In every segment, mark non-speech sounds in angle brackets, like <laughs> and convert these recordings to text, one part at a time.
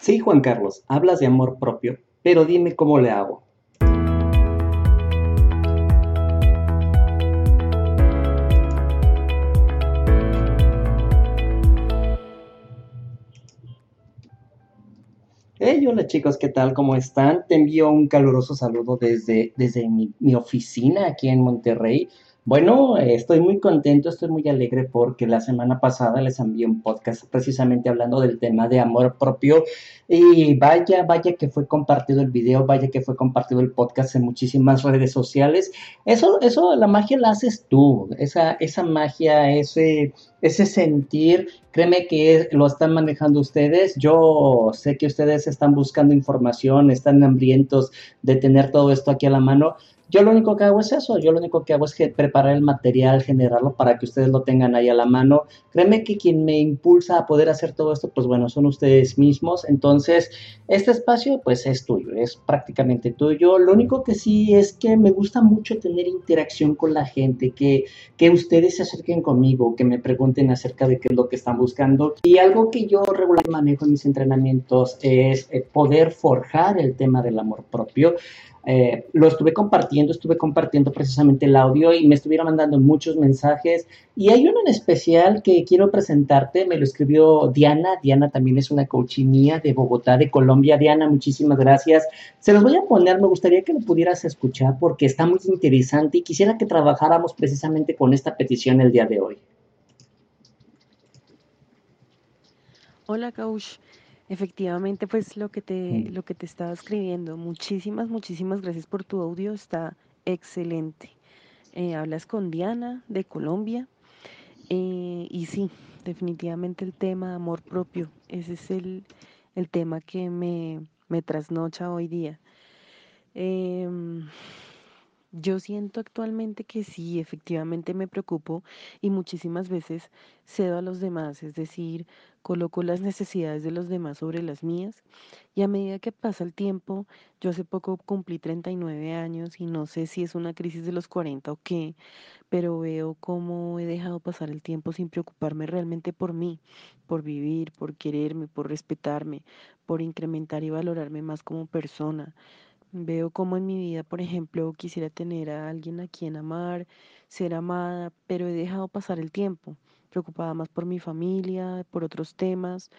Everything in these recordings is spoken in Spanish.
Sí, Juan Carlos, hablas de amor propio, pero dime cómo le hago. Hey, hola chicos, ¿qué tal? ¿Cómo están? Te envío un caluroso saludo desde, desde mi, mi oficina aquí en Monterrey. Bueno, estoy muy contento, estoy muy alegre porque la semana pasada les envié un podcast precisamente hablando del tema de amor propio y vaya, vaya que fue compartido el video, vaya que fue compartido el podcast en muchísimas redes sociales. Eso, eso, la magia la haces tú, esa, esa magia, ese, ese sentir, créeme que lo están manejando ustedes. Yo sé que ustedes están buscando información, están hambrientos de tener todo esto aquí a la mano. Yo lo único que hago es eso, yo lo único que hago es preparar el material, generarlo para que ustedes lo tengan ahí a la mano. Créeme que quien me impulsa a poder hacer todo esto, pues bueno, son ustedes mismos. Entonces, este espacio pues es tuyo, es prácticamente tuyo. Lo único que sí es que me gusta mucho tener interacción con la gente, que, que ustedes se acerquen conmigo, que me pregunten acerca de qué es lo que están buscando. Y algo que yo regularmente manejo en mis entrenamientos es eh, poder forjar el tema del amor propio. Eh, lo estuve compartiendo, estuve compartiendo precisamente el audio y me estuvieron mandando muchos mensajes. Y hay uno en especial que quiero presentarte, me lo escribió Diana. Diana también es una coach mía de Bogotá, de Colombia. Diana, muchísimas gracias. Se los voy a poner, me gustaría que lo pudieras escuchar porque está muy interesante y quisiera que trabajáramos precisamente con esta petición el día de hoy. Hola, coach. Efectivamente, pues lo que te, lo que te estaba escribiendo. Muchísimas, muchísimas gracias por tu audio. Está excelente. Eh, hablas con Diana de Colombia. Eh, y sí, definitivamente el tema amor propio. Ese es el, tema que me, me trasnocha hoy día. Em, yo siento actualmente que sí, efectivamente me preocupo y muchísimas veces cedo a los demás, es decir, coloco las necesidades de los demás sobre las mías. Y a medida que pasa el tiempo, yo hace poco cumplí 39 años y no sé si es una crisis de los 40 o qué, pero veo cómo he dejado pasar el tiempo sin preocuparme realmente por mí, por vivir, por quererme, por respetarme, por incrementar y valorarme más como persona Veo como en mi vida, por ejemplo, quisiera tener a alguien a quien amar, ser amada, pero he dejado pasar el tiempo, preocupada más por mi familia, por otros temas,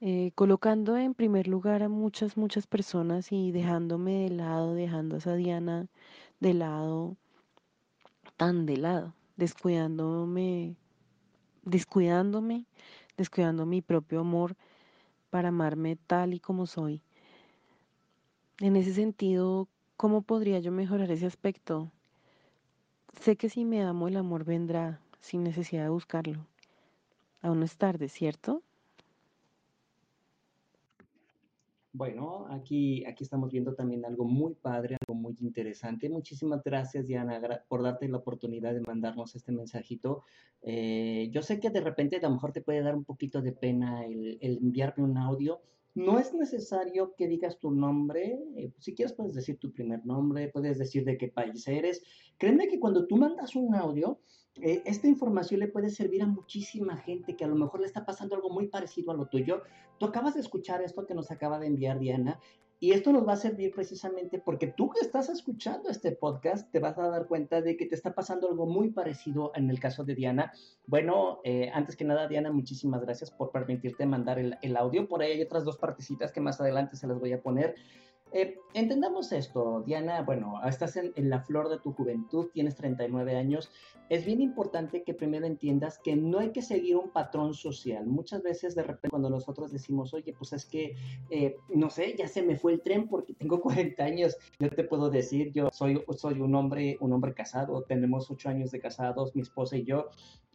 eh, colocando en primer lugar a muchas, muchas personas y dejándome de lado, dejando a esa Diana de lado, tan de lado, descuidándome, descuidándome, descuidando mi propio amor para amarme tal y como soy. En ese sentido, ¿cómo podría yo mejorar ese aspecto? Sé que si me amo el amor vendrá sin necesidad de buscarlo. Aún no es tarde, ¿cierto? Bueno, aquí, aquí estamos viendo también algo muy padre, algo muy interesante. Muchísimas gracias, Diana, por darte la oportunidad de mandarnos este mensajito. Eh, yo sé que de repente a lo mejor te puede dar un poquito de pena el, el enviarme un audio, no es necesario que digas tu nombre, eh, si quieres puedes decir tu primer nombre, puedes decir de qué país eres. Créeme que cuando tú mandas un audio, eh, esta información le puede servir a muchísima gente que a lo mejor le está pasando algo muy parecido a lo tuyo. Tú acabas de escuchar esto que nos acaba de enviar Diana y esto nos va a servir precisamente porque tú que estás escuchando este podcast te vas a dar cuenta de que te está pasando algo muy parecido en el caso de Diana. Bueno, eh, antes que nada, Diana, muchísimas gracias por permitirte mandar el, el, audio. Por ahí hay otras dos partecitas que más adelante se las voy a poner. Eh, entendamos esto, Diana, bueno, estás en, la flor de tu juventud, tienes 39 años. Es bien importante que primero entiendas que no hay que seguir un patrón social. Muchas veces de repente cuando nosotros decimos, oye, pues es que, eh, no sé, ya se me fue el tren porque tengo <laughs> 40 años, yo te puedo decir, yo soy, soy un hombre, un hombre casado, tenemos 8 años de casados, mi esposa y yo,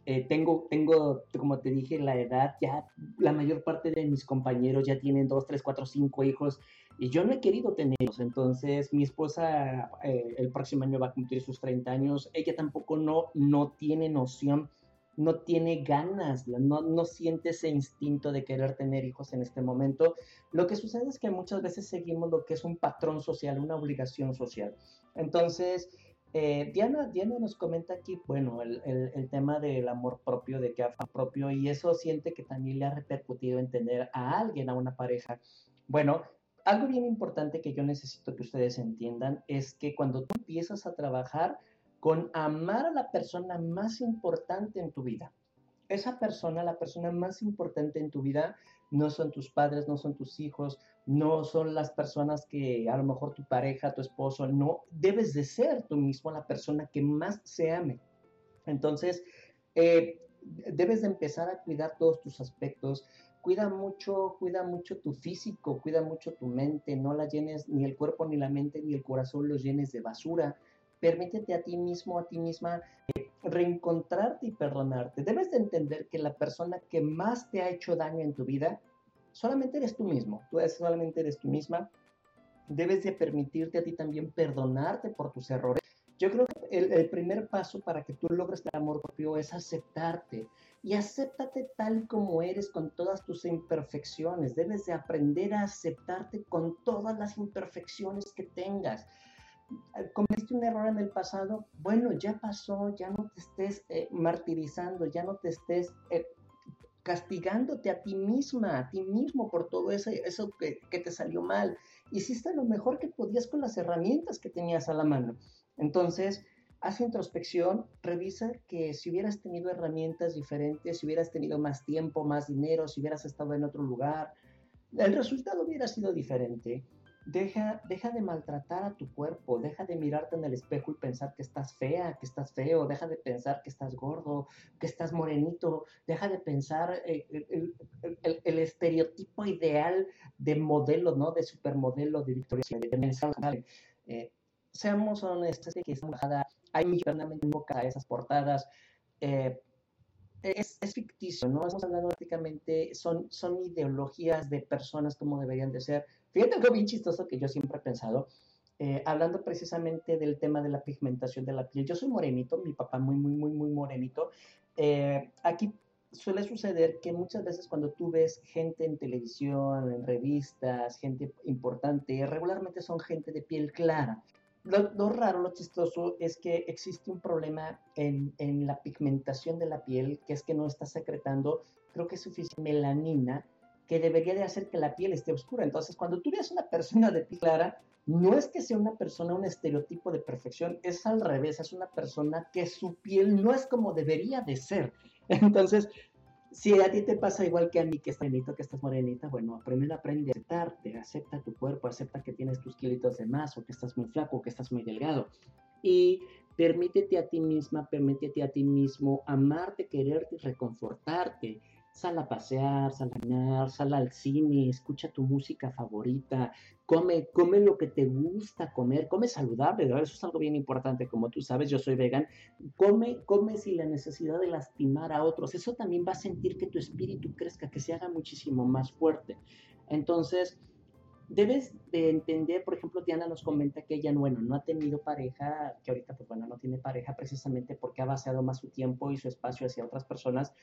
eh, tengo, tengo, como te dije, la edad, ya la mayor parte de mis compañeros ya tienen 2, 3, 4, 5 hijos y yo no he querido tenerlos. Entonces, mi esposa eh, el próximo año va a cumplir sus 30 años. Ella tampoco no, no tiene noción, no tiene ganas, no, no siente ese instinto de querer tener hijos en este momento. Lo que sucede es que muchas veces seguimos lo que es un patrón social, una obligación social. Entonces, Eh, Diana, Diana nos comenta aquí, bueno, el, el, tema del amor propio, de que amor propio, y eso siente que también le ha repercutido en tener a alguien, a una pareja. Bueno, algo bien importante que yo necesito que ustedes entiendan es que cuando tú empiezas a trabajar con amar a la persona más importante en tu vida, esa persona, la persona más importante en tu vida, no son tus padres, no son tus hijos, no son las personas que a lo mejor tu pareja, tu esposo, no, debes de ser tú mismo la persona que más se ame. Entonces, eh, debes de empezar a cuidar todos tus aspectos, cuida mucho, cuida mucho tu físico, cuida mucho tu mente, no la llenes, ni el cuerpo, ni la mente, ni el corazón los llenes de basura. Permítete a ti mismo, a ti misma, eh, reencontrarte y perdonarte. Debes de entender que la persona que más te ha hecho daño en tu vida, solamente eres tú mismo, tú solamente eres tú misma. Debes de permitirte a ti también perdonarte por tus errores. Yo creo que el, el primer paso para que tú logres el amor propio es aceptarte, y acéptate tal como eres con todas tus imperfecciones. Debes de aprender a aceptarte con todas las imperfecciones que tengas. Eh, cometiste un error en el pasado, bueno, ya pasó, ya no te estés eh, martirizando, ya no te estés eh, castigándote a ti misma, a ti mismo por todo eso, eso que, que te salió mal. Hiciste lo mejor que podías con las herramientas que tenías a la mano. Entonces, haz introspección, revisa que si hubieras tenido herramientas diferentes, si hubieras tenido más tiempo, más dinero, si hubieras estado en otro lugar, el resultado hubiera sido diferente. Deja, deja de maltratar a tu cuerpo, deja de mirarte en el espejo y pensar que estás fea, que estás feo, deja de pensar que estás gordo, que estás morenito, deja de pensar eh, el, estereotipo ideal de modelo, ¿no? De supermodelo, de Victoria, de eh, seamos honestos, que es bajada hay internamente a esas portadas. Eh, es, es, ficticio, ¿no? Estamos hablando prácticamente, son, son ideologías de personas como deberían de ser. Fíjate algo bien chistoso que yo siempre he pensado, eh, hablando precisamente del tema de la pigmentación de la piel. Yo soy morenito, mi papá muy, muy, muy, muy morenito. Eh, aquí suele suceder que muchas veces cuando tú ves gente en televisión, en revistas, gente importante, regularmente son gente de piel clara lo, raro, lo chistoso es que existe un problema en, la pigmentación de la piel, que es que no está secretando, creo que es suficiente melanina, que debería de hacer que la piel esté oscura. Entonces, cuando tú ves una persona de piel clara, no es que sea una persona un estereotipo de perfección, es al revés, es una persona que su piel no es como debería de ser. <laughs> Entonces, si a ti te pasa igual que a mí, que estás morenito, que estás morenita, bueno, primero aprende a aceptarte, acepta tu cuerpo, acepta que tienes tus kilitos de más, o que estás muy flaco, o que estás muy delgado. Y permítete a ti misma, permítete a ti mismo amarte, quererte reconfortarte sal a pasear, sal a caminar, sal al cine, escucha tu música favorita, come, come lo que te gusta comer, come saludable, eso es algo bien importante, como tú sabes, yo soy vegan, come, come sin la necesidad de lastimar a otros, eso también va a sentir que tu espíritu crezca, que se haga muchísimo más fuerte. Entonces, debes de entender, por ejemplo, Diana nos comenta que ella, bueno, no ha tenido pareja, que ahorita, pues bueno, no tiene pareja precisamente porque ha vaciado más su tiempo y su espacio hacia otras personas,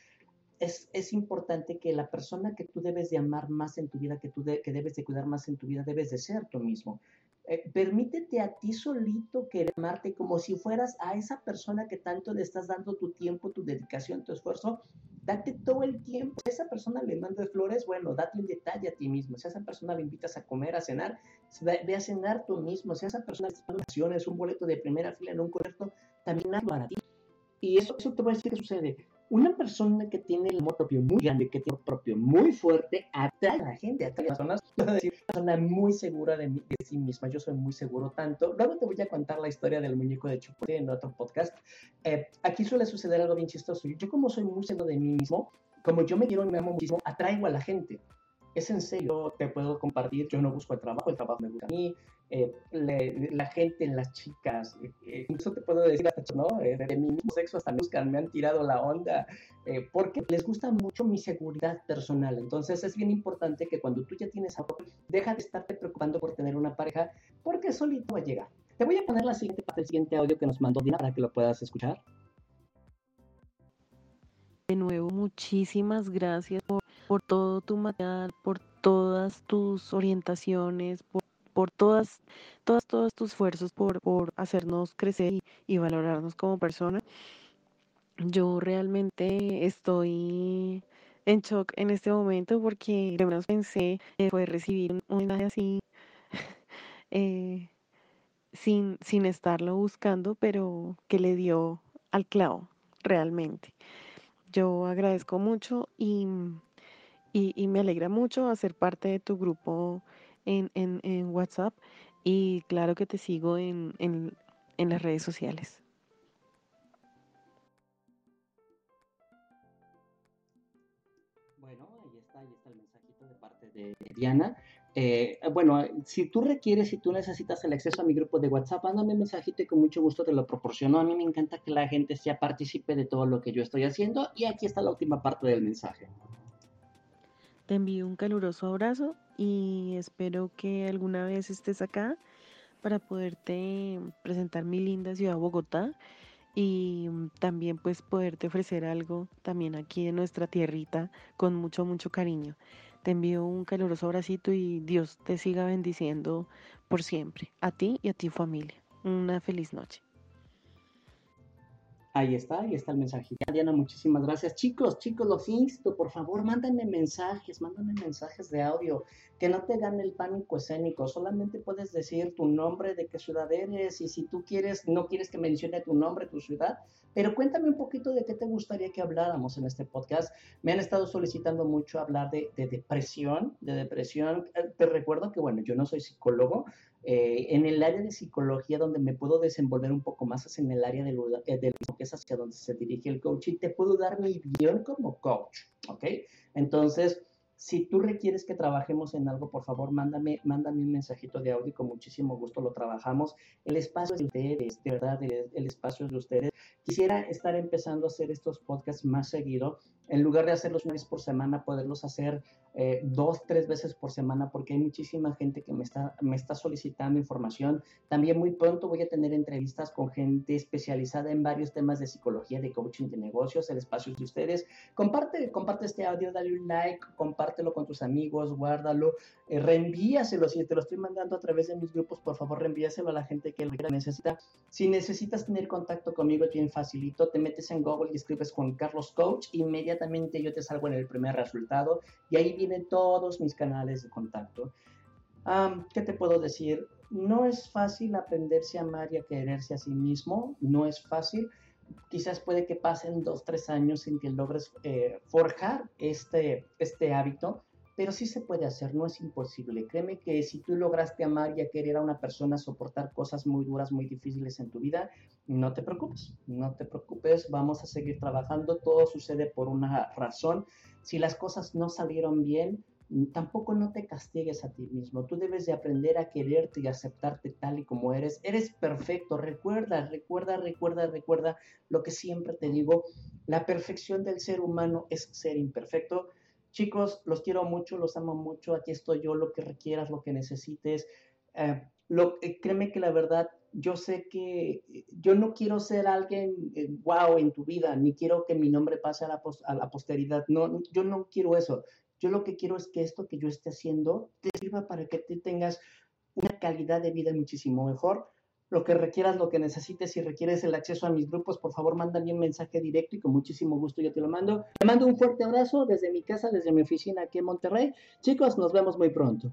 es, importante que la persona que tú debes de amar más en tu vida, que tú que debes de cuidar más en tu vida, debes de ser tú mismo. Eh, permítete a ti solito querer amarte como si fueras a esa persona que tanto le estás dando tu tiempo, tu dedicación, tu esfuerzo. Date todo el tiempo. Si esa persona le mandas flores, bueno, date un detalle a ti mismo. Si esa persona le invitas a comer, a cenar, ve a cenar tú mismo. Si esa persona le das un boleto de primera fila en un concierto, también hazlo para ti. Y eso, eso te voy a decir qué sucede una persona que tiene el amor propio muy grande, que tiene el amor propio muy fuerte, atrae a la gente, atrae a las personas. decir, una persona muy segura de, sí misma. Yo soy muy seguro tanto. Luego te voy a contar la historia del muñeco de chocolate en otro podcast. Eh, aquí suele suceder algo bien chistoso. Yo, como soy muy seguro de mí mismo, como yo me quiero y me amo muchísimo, atraigo a la gente es en serio, te puedo compartir, yo no busco el trabajo, el trabajo me gusta a mí, eh, la gente, las chicas, eh, incluso te puedo decir, ¿no? Eh, de mi mismo sexo hasta buscan, me han tirado la onda, porque les gusta mucho mi seguridad personal. Entonces es bien importante que cuando tú ya tienes algo, deja de estarte preocupando por tener una pareja, porque solito va a llegar. Te voy a poner la siguiente parte, el siguiente audio que nos mandó Dina para que lo puedas escuchar. De nuevo, muchísimas gracias por por todo tu material, por todas tus orientaciones, por, por todas, todas, todos tus esfuerzos por, por hacernos crecer y, valorarnos como persona. Yo realmente estoy en shock en este momento porque menos pensé fue recibir un mensaje así <laughs> eh, sin, sin estarlo buscando, pero que le dio al clavo realmente. Yo agradezco mucho y, y, me alegra mucho hacer parte de tu grupo en, en, en WhatsApp y claro que te sigo en, en, en las redes sociales. Bueno, ahí está, ahí está el mensajito de parte de Diana. Eh, bueno, si tú requieres, si tú necesitas el acceso a mi grupo de WhatsApp, mándame un mensajito y con mucho gusto te lo proporciono. A mí me encanta que la gente sea participe de todo lo que yo estoy haciendo y aquí está la última parte del mensaje. Te envío un caluroso abrazo y espero que alguna vez estés acá para poderte presentar mi linda ciudad Bogotá y también pues poderte ofrecer algo también aquí en nuestra tierrita con mucho mucho cariño. Te envío un caluroso abracito y Dios te siga bendiciendo por siempre, a ti y a tu familia. Una feliz noche. Ahí está, ahí está el mensaje. Diana, muchísimas gracias. Chicos, chicos, los insto, por favor, mándenme mensajes, mándenme mensajes de audio, que no te gane el pánico escénico. Solamente puedes decir tu nombre, de qué ciudad eres, y si tú quieres, no quieres que mencione tu nombre, tu ciudad, pero cuéntame un poquito de qué te gustaría que habláramos en este podcast. Me han estado solicitando mucho hablar de, de depresión, de depresión. Eh, te recuerdo que, bueno, yo no soy psicólogo, eh, en el área de psicología donde me puedo desenvolver un poco más es en el área de lo, eh, que es hacia donde se dirige el coaching. Te puedo dar mi visión como coach, ¿ok? Entonces, si tú requieres que trabajemos en algo, por favor, mándame, mándame un mensajito de audio con muchísimo gusto lo trabajamos. El espacio es de ustedes, de verdad, el, el espacio es de ustedes. Quisiera estar empezando a hacer estos podcasts más seguido en lugar de hacerlos una vez por semana, poderlos hacer eh, dos, tres veces por semana, porque hay muchísima gente que me está, me está solicitando información. También muy pronto voy a tener entrevistas con gente especializada en varios temas de psicología, de coaching de negocios, el espacio de ustedes. Comparte, comparte este audio, dale un like, compártelo con tus amigos, guárdalo, eh, reenvíaselo. Si te lo estoy mandando a través de mis grupos, por favor, reenvíaselo a la gente que lo necesita. Si necesitas tener contacto conmigo, bien facilito, te metes en Google y escribes Juan Carlos Coach, inmediatamente inmediatamente yo te salgo en el primer resultado y ahí vienen todos mis canales de contacto. ¿Qué te puedo decir? No es fácil aprenderse a amar y a quererse a sí mismo, no es fácil. Quizás puede que pasen dos, tres años en que logres eh, forjar este, este hábito, pero sí se puede hacer, no es imposible. Créeme que si tú lograste amar y querer a una persona, soportar cosas muy duras, muy difíciles en tu vida, no te preocupes, no te preocupes, vamos a seguir trabajando, todo sucede por una razón. Si las cosas no salieron bien, tampoco no te castigues a ti mismo. Tú debes de aprender a quererte y aceptarte tal y como eres. Eres perfecto. Recuerda, recuerda, recuerda, recuerda lo que siempre te digo. La perfección del ser humano es ser imperfecto. Chicos, los quiero mucho, los amo mucho, aquí estoy yo, lo que requieras, lo que necesites. Eh, lo, eh, créeme que la verdad, yo sé que eh, yo no quiero ser alguien wow en tu vida, ni quiero que mi nombre pase a la, a la posteridad. No, yo no quiero eso. Yo lo que quiero es que esto que yo esté haciendo te sirva para que te tengas una calidad de vida muchísimo mejor lo que requieras, lo que necesites, si requieres el acceso a mis grupos, por favor, mándame un mensaje directo y con muchísimo gusto yo te lo mando. Te mando un fuerte abrazo desde mi casa, desde mi oficina aquí en Monterrey. Chicos, nos vemos muy pronto.